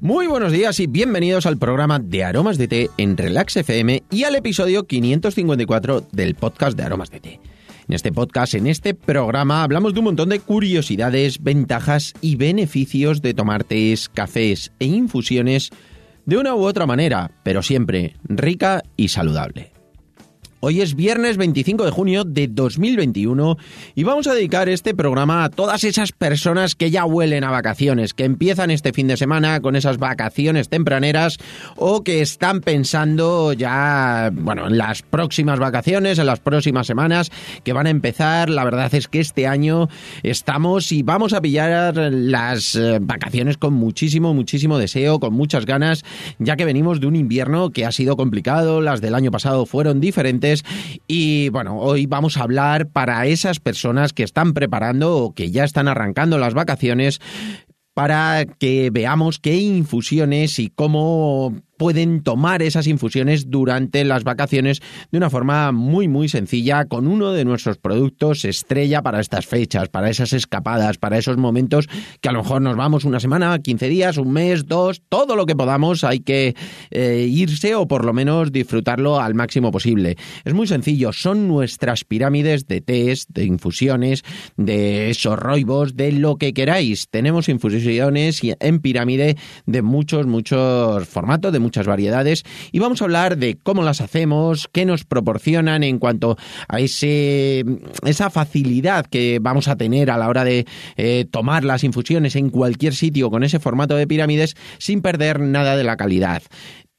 Muy buenos días y bienvenidos al programa de Aromas de Té en Relax FM y al episodio 554 del podcast de Aromas de Té. En este podcast, en este programa, hablamos de un montón de curiosidades, ventajas y beneficios de tomar tés, cafés e infusiones de una u otra manera, pero siempre rica y saludable. Hoy es viernes 25 de junio de 2021 y vamos a dedicar este programa a todas esas personas que ya huelen a vacaciones, que empiezan este fin de semana con esas vacaciones tempraneras o que están pensando ya, bueno, en las próximas vacaciones, en las próximas semanas que van a empezar. La verdad es que este año estamos y vamos a pillar las eh, vacaciones con muchísimo, muchísimo deseo, con muchas ganas, ya que venimos de un invierno que ha sido complicado, las del año pasado fueron diferentes y bueno, hoy vamos a hablar para esas personas que están preparando o que ya están arrancando las vacaciones para que veamos qué infusiones y cómo pueden tomar esas infusiones durante las vacaciones de una forma muy muy sencilla con uno de nuestros productos estrella para estas fechas, para esas escapadas, para esos momentos que a lo mejor nos vamos una semana, 15 días, un mes, dos, todo lo que podamos hay que eh, irse o por lo menos disfrutarlo al máximo posible. Es muy sencillo, son nuestras pirámides de test, de infusiones, de esos roibos, de lo que queráis. Tenemos infusiones en pirámide de muchos, muchos formatos, de muchas variedades y vamos a hablar de cómo las hacemos, qué nos proporcionan en cuanto a ese, esa facilidad que vamos a tener a la hora de eh, tomar las infusiones en cualquier sitio con ese formato de pirámides sin perder nada de la calidad.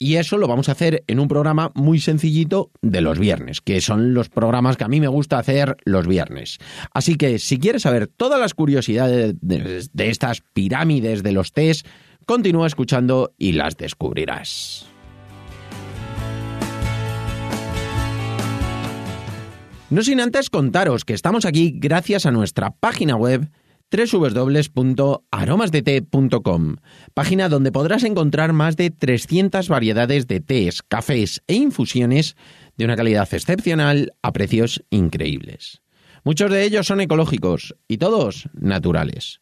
Y eso lo vamos a hacer en un programa muy sencillito de los viernes, que son los programas que a mí me gusta hacer los viernes. Así que si quieres saber todas las curiosidades de, de estas pirámides de los test, Continúa escuchando y las descubrirás. No sin antes contaros que estamos aquí gracias a nuestra página web www.aromasdete.com, página donde podrás encontrar más de 300 variedades de tés, cafés e infusiones de una calidad excepcional a precios increíbles. Muchos de ellos son ecológicos y todos naturales.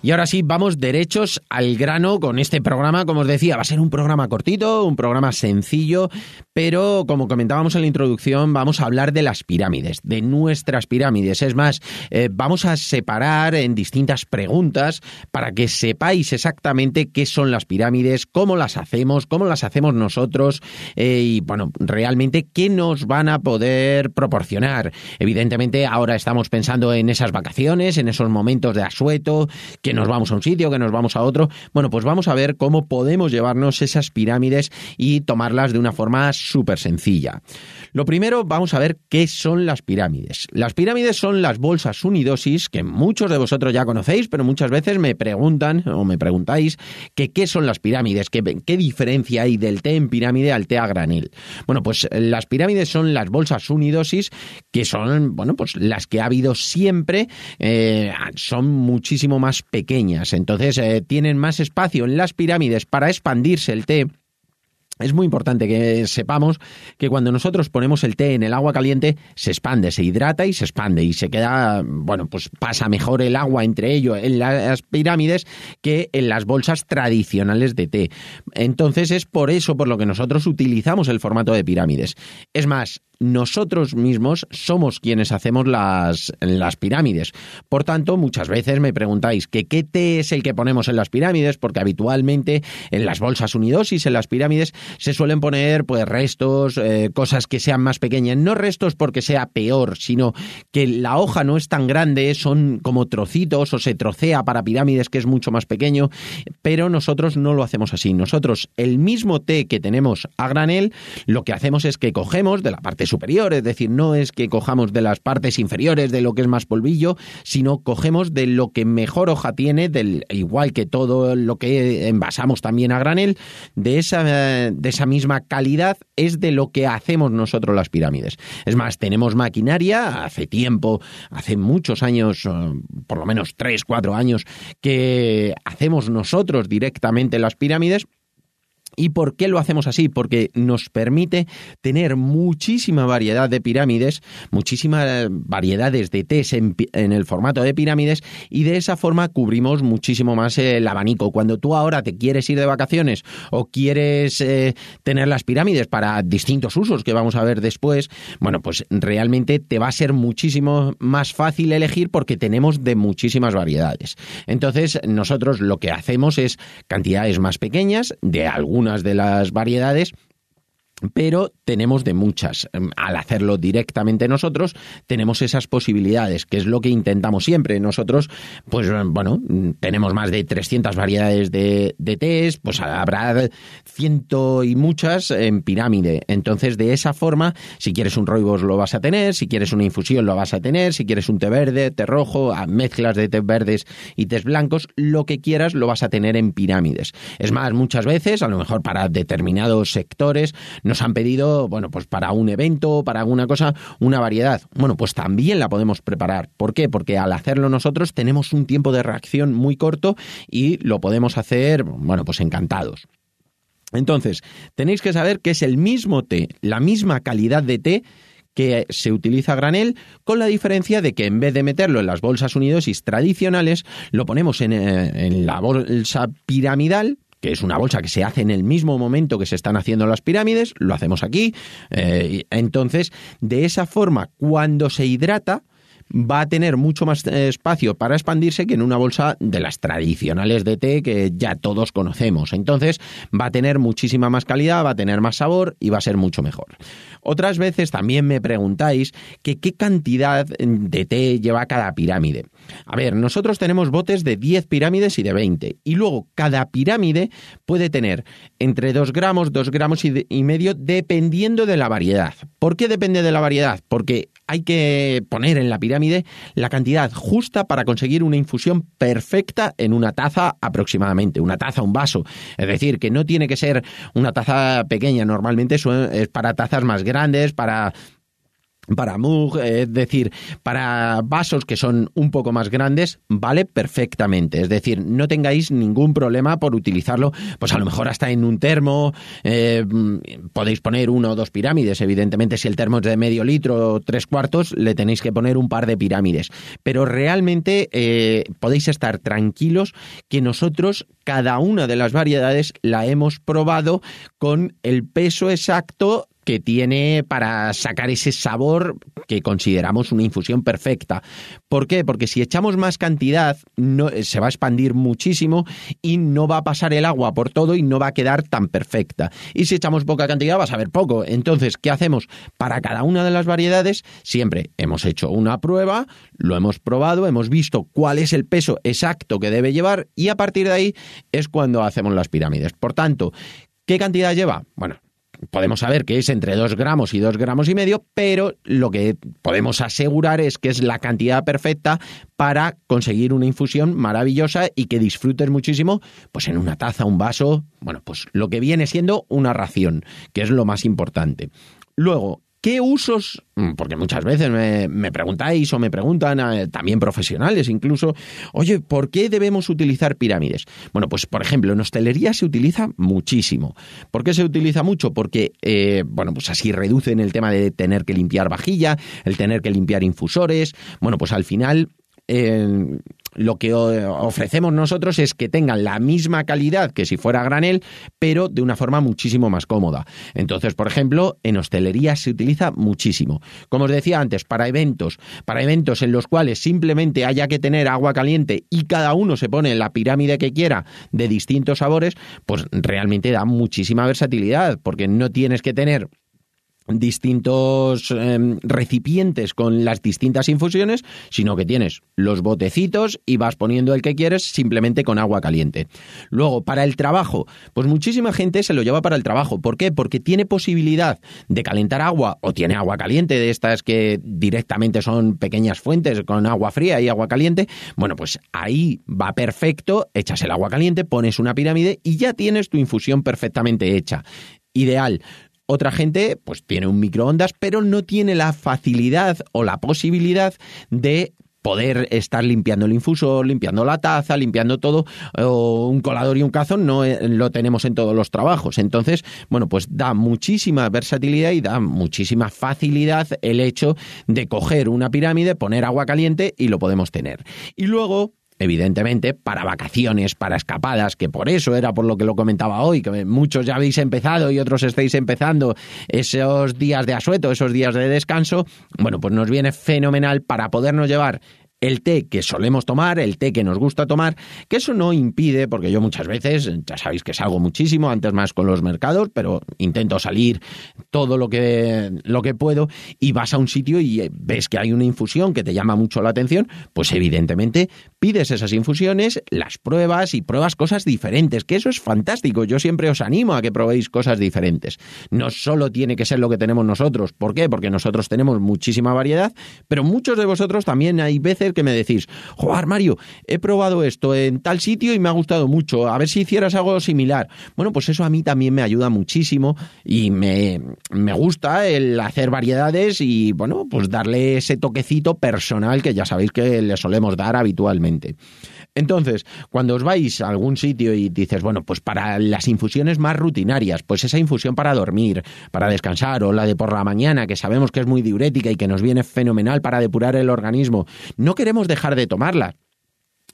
Y ahora sí, vamos derechos al grano con este programa. Como os decía, va a ser un programa cortito, un programa sencillo, pero como comentábamos en la introducción, vamos a hablar de las pirámides, de nuestras pirámides. Es más, eh, vamos a separar en distintas preguntas para que sepáis exactamente qué son las pirámides, cómo las hacemos, cómo las hacemos nosotros eh, y, bueno, realmente qué nos van a poder proporcionar. Evidentemente, ahora estamos pensando en esas vacaciones, en esos momentos de asueto, nos vamos a un sitio, que nos vamos a otro. Bueno, pues vamos a ver cómo podemos llevarnos esas pirámides y tomarlas de una forma súper sencilla. Lo primero, vamos a ver qué son las pirámides. Las pirámides son las bolsas unidosis que muchos de vosotros ya conocéis, pero muchas veces me preguntan o me preguntáis que qué son las pirámides, qué, diferencia hay del té en pirámide al té a granel. Bueno, pues las pirámides son las bolsas unidosis que son, bueno, pues las que ha habido siempre, eh, son muchísimo más pequeñas pequeñas, entonces eh, tienen más espacio en las pirámides para expandirse el té es muy importante que sepamos que cuando nosotros ponemos el té en el agua caliente, se expande, se hidrata y se expande y se queda, bueno, pues pasa mejor el agua entre ellos en las pirámides que en las bolsas tradicionales de té. Entonces es por eso por lo que nosotros utilizamos el formato de pirámides. Es más, nosotros mismos somos quienes hacemos las, las pirámides. Por tanto, muchas veces me preguntáis que qué té es el que ponemos en las pirámides, porque habitualmente en las bolsas unidosis, en las pirámides, se suelen poner pues restos, eh, cosas que sean más pequeñas. No restos porque sea peor, sino que la hoja no es tan grande, son como trocitos o se trocea para pirámides que es mucho más pequeño, pero nosotros no lo hacemos así. Nosotros el mismo té que tenemos a granel, lo que hacemos es que cogemos de la parte superior, es decir, no es que cojamos de las partes inferiores de lo que es más polvillo, sino cogemos de lo que mejor hoja tiene, del igual que todo lo que envasamos también a granel, de esa, de esa misma calidad es de lo que hacemos nosotros las pirámides. Es más, tenemos maquinaria, hace tiempo, hace muchos años, eh, por lo menos tres, cuatro años, que hacemos nosotros directamente las pirámides ¿Y por qué lo hacemos así? Porque nos permite tener muchísima variedad de pirámides, muchísimas variedades de tés en, el formato de pirámides y de esa forma cubrimos muchísimo más el abanico. Cuando tú ahora te quieres ir de vacaciones o quieres eh, tener las pirámides para distintos usos que vamos a ver después, bueno, pues realmente te va a ser muchísimo más fácil elegir porque tenemos de muchísimas variedades. Entonces, nosotros lo que hacemos es cantidades más pequeñas de de las variedades pero tenemos de muchas. Em, al hacerlo directamente nosotros, tenemos esas posibilidades, que es lo que intentamos siempre. Nosotros, pues bueno, tenemos más de 300 variedades de, de tés, pues habrá ciento y muchas en pirámide. Entonces, de esa forma, si quieres un roibos lo vas a tener, si quieres una infusión lo vas a tener, si quieres un té verde, té rojo, mezclas de té verdes y tés blancos, lo que quieras lo vas a tener en pirámides. Es más, muchas veces, a lo mejor para determinados sectores, nos han pedido, bueno, pues para un evento, para alguna cosa, una variedad. Bueno, pues también la podemos preparar. ¿Por qué? Porque al hacerlo nosotros tenemos un tiempo de reacción muy corto y lo podemos hacer, bueno, pues encantados. Entonces, tenéis que saber que es el mismo té, la misma calidad de té que se utiliza granel, con la diferencia de que en vez de meterlo en las bolsas unidosis tradicionales, lo ponemos en, eh, en la bolsa piramidal, que es una bolsa que se hace en el mismo momento que se están haciendo las pirámides, lo hacemos aquí. Eh, entonces, de esa forma, cuando se hidrata, va a tener mucho más eh, espacio para expandirse que en una bolsa de las tradicionales de té que ya todos conocemos. Entonces va a tener muchísima más calidad, va a tener más sabor y va a ser mucho mejor. Otras veces también me preguntáis qué cantidad de té lleva cada pirámide. A ver, nosotros tenemos botes de 10 pirámides y de 20 y luego cada pirámide puede tener entre 2 gramos, 2 gramos y medio dependiendo de la variedad. ¿Por qué depende de la variedad? Porque hay que poner en la la cantidad justa para conseguir una infusión perfecta en una taza aproximadamente, una taza, un vaso. Es decir, que no tiene que ser una taza pequeña, normalmente es para tazas más grandes, para para mug, es decir, para vasos que son un poco más grandes, vale perfectamente. Es decir, no tengáis ningún problema por utilizarlo, pues a lo mejor hasta en un termo, eh, podéis poner uno o dos pirámides. Evidentemente, si el termo es de medio litro o tres cuartos, le tenéis que poner un par de pirámides. Pero realmente eh, podéis estar tranquilos que nosotros cada una de las variedades la hemos probado con el peso exacto que tiene para sacar ese sabor que consideramos una infusión perfecta. ¿Por qué? Porque si echamos más cantidad no, se va a expandir muchísimo y no va a pasar el agua por todo y no va a quedar tan perfecta. Y si echamos poca cantidad va a saber poco. Entonces, ¿qué hacemos? Para cada una de las variedades siempre hemos hecho una prueba, lo hemos probado, hemos visto cuál es el peso exacto que debe llevar y a partir de ahí es cuando hacemos las pirámides. Por tanto, ¿qué cantidad lleva? Bueno, podemos saber que es entre 2 gramos y 2 gramos y medio, pero lo que podemos asegurar es que es la cantidad perfecta para conseguir una infusión maravillosa y que disfrutes muchísimo, pues en una taza, un vaso, bueno, pues lo que viene siendo una ración, que es lo más importante. Luego, ¿Qué usos? Mm, porque muchas veces me, preguntáis o me preguntan, eh, también profesionales incluso, oye, ¿por qué debemos utilizar pirámides? Bueno, pues por ejemplo, en hostelería se utiliza muchísimo. ¿Por qué se utiliza mucho? Porque, eh, bueno, pues así reducen el tema de tener que limpiar vajilla, el tener que limpiar infusores. Bueno, pues al final lo que ofrecemos nosotros es que tengan la misma calidad que si fuera granel, pero de una forma muchísimo más cómoda. Entonces, por ejemplo, en hostelería se utiliza muchísimo. Como os decía antes, para eventos, para eventos en los cuales simplemente haya que tener agua caliente y cada uno se pone en la pirámide que quiera de distintos sabores, pues realmente da muchísima versatilidad, porque no tienes que tener distintos em, recipientes con las distintas infusiones, sino que tienes los botecitos y vas poniendo el que quieres simplemente con agua caliente. Luego, para el trabajo, pues muchísima gente se lo lleva para el trabajo. ¿Por qué? Porque tiene posibilidad de calentar agua o tiene agua caliente de estas que directamente son pequeñas fuentes con agua fría y agua caliente. Bueno, pues ahí va perfecto, echas el agua caliente, pones una pirámide y ya tienes tu infusión perfectamente hecha. Ideal. Otra gente pues tiene un microondas, pero no tiene la facilidad o la posibilidad de poder estar limpiando el infusor, limpiando la taza, limpiando todo, o un colador y un cazón no eh, lo tenemos en todos los trabajos. Entonces, bueno, pues da muchísima versatilidad y da muchísima facilidad el hecho de coger una pirámide, poner agua caliente y lo podemos tener. Y luego, evidentemente, para vacaciones, para escapadas, que por eso era por lo que lo comentaba hoy, que muchos ya habéis empezado y otros estáis empezando esos días de asueto, esos días de descanso, bueno, pues nos viene fenomenal para podernos llevar el té que solemos tomar, el té que nos gusta tomar, que eso no impide, porque yo muchas veces, ya sabéis que salgo muchísimo, antes más con los mercados, pero intento salir todo lo que, lo que puedo y vas a un sitio y ves que hay una infusión que te llama mucho la atención, pues evidentemente pides esas infusiones, las pruebas y pruebas cosas diferentes, que eso es fantástico. Yo siempre os animo a que probéis cosas diferentes. No solo tiene que ser lo que tenemos nosotros. ¿Por qué? Porque nosotros tenemos muchísima variedad, pero muchos de vosotros también hay veces que me decís, joder, Mario, he probado esto en tal sitio y me ha gustado mucho, a ver si hicieras algo similar. Bueno, pues eso a mí también me ayuda muchísimo y me, me gusta el hacer variedades y, bueno, pues darle ese toquecito personal que ya sabéis que le solemos dar habitualmente. Entonces, cuando os vais a algún sitio y dices, bueno, pues para las infusiones más rutinarias, pues esa infusión para dormir, para descansar, o la de por la mañana, que sabemos que es muy diurética y que nos viene fenomenal para depurar el organismo, no queremos dejar de tomarla.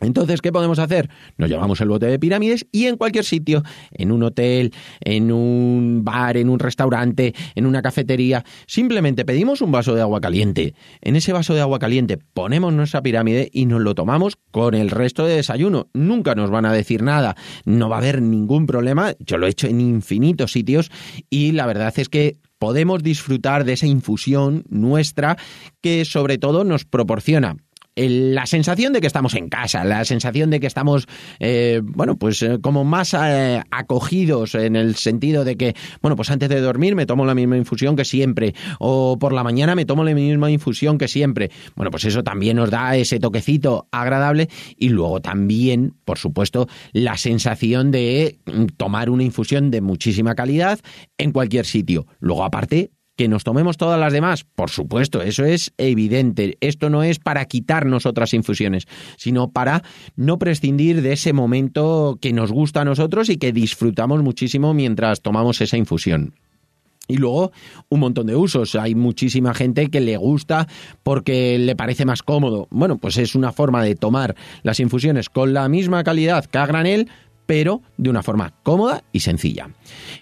Entonces, ¿qué podemos hacer? Nos llevamos el bote de pirámides y en cualquier sitio, en un hotel, en un bar, en un restaurante, en una cafetería, simplemente pedimos un vaso de agua caliente. En ese vaso de agua caliente ponemos nuestra pirámide y nos lo tomamos con el resto de desayuno. Nunca nos van a decir nada, no va a haber ningún problema. Yo lo he hecho en infinitos sitios y la verdad es que podemos disfrutar de esa infusión nuestra que sobre todo nos proporciona la sensación de que estamos en casa, la sensación de que estamos, eh, bueno, pues eh, como más eh, acogidos en el sentido de que, bueno, pues antes de dormir me tomo la misma infusión que siempre, o por la mañana me tomo la misma infusión que siempre. Bueno, pues eso también nos da ese toquecito agradable y luego también, por supuesto, la sensación de mm, tomar una infusión de muchísima calidad en cualquier sitio. Luego, aparte, ¿Que nos tomemos todas las demás? Por supuesto, eso es evidente. Esto no es para quitarnos otras infusiones, sino para no prescindir de ese momento que nos gusta a nosotros y que disfrutamos muchísimo mientras tomamos esa infusión. Y luego un montón de usos. Hay muchísima gente que le gusta porque le parece más cómodo. Bueno, pues es una forma de tomar las infusiones con la misma calidad que a granel, pero de una forma cómoda y sencilla.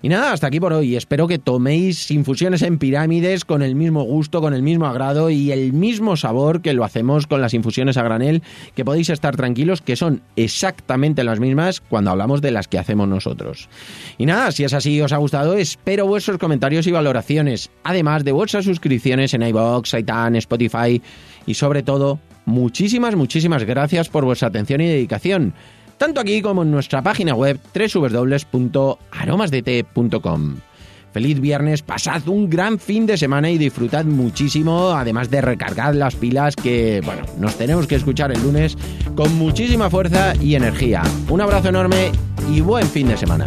Y nada, hasta aquí por hoy. Espero que toméis infusiones en pirámides con el mismo gusto, con el mismo agrado y el mismo sabor que lo hacemos con las infusiones a granel, que podéis estar tranquilos que son exactamente las mismas cuando hablamos de las que hacemos nosotros. Y nada, si es así os ha gustado, espero vuestros comentarios y valoraciones, además de vuestras suscripciones en iBox, iTunes, Spotify y sobre todo, muchísimas, muchísimas gracias por vuestra atención y dedicación tanto aquí como en nuestra página web www.aromasdete.com. Feliz viernes, pasad un gran fin de semana y disfrutad muchísimo, además de recargar las pilas que, bueno, nos tenemos que escuchar el lunes con muchísima fuerza y energía. Un abrazo enorme y buen fin de semana.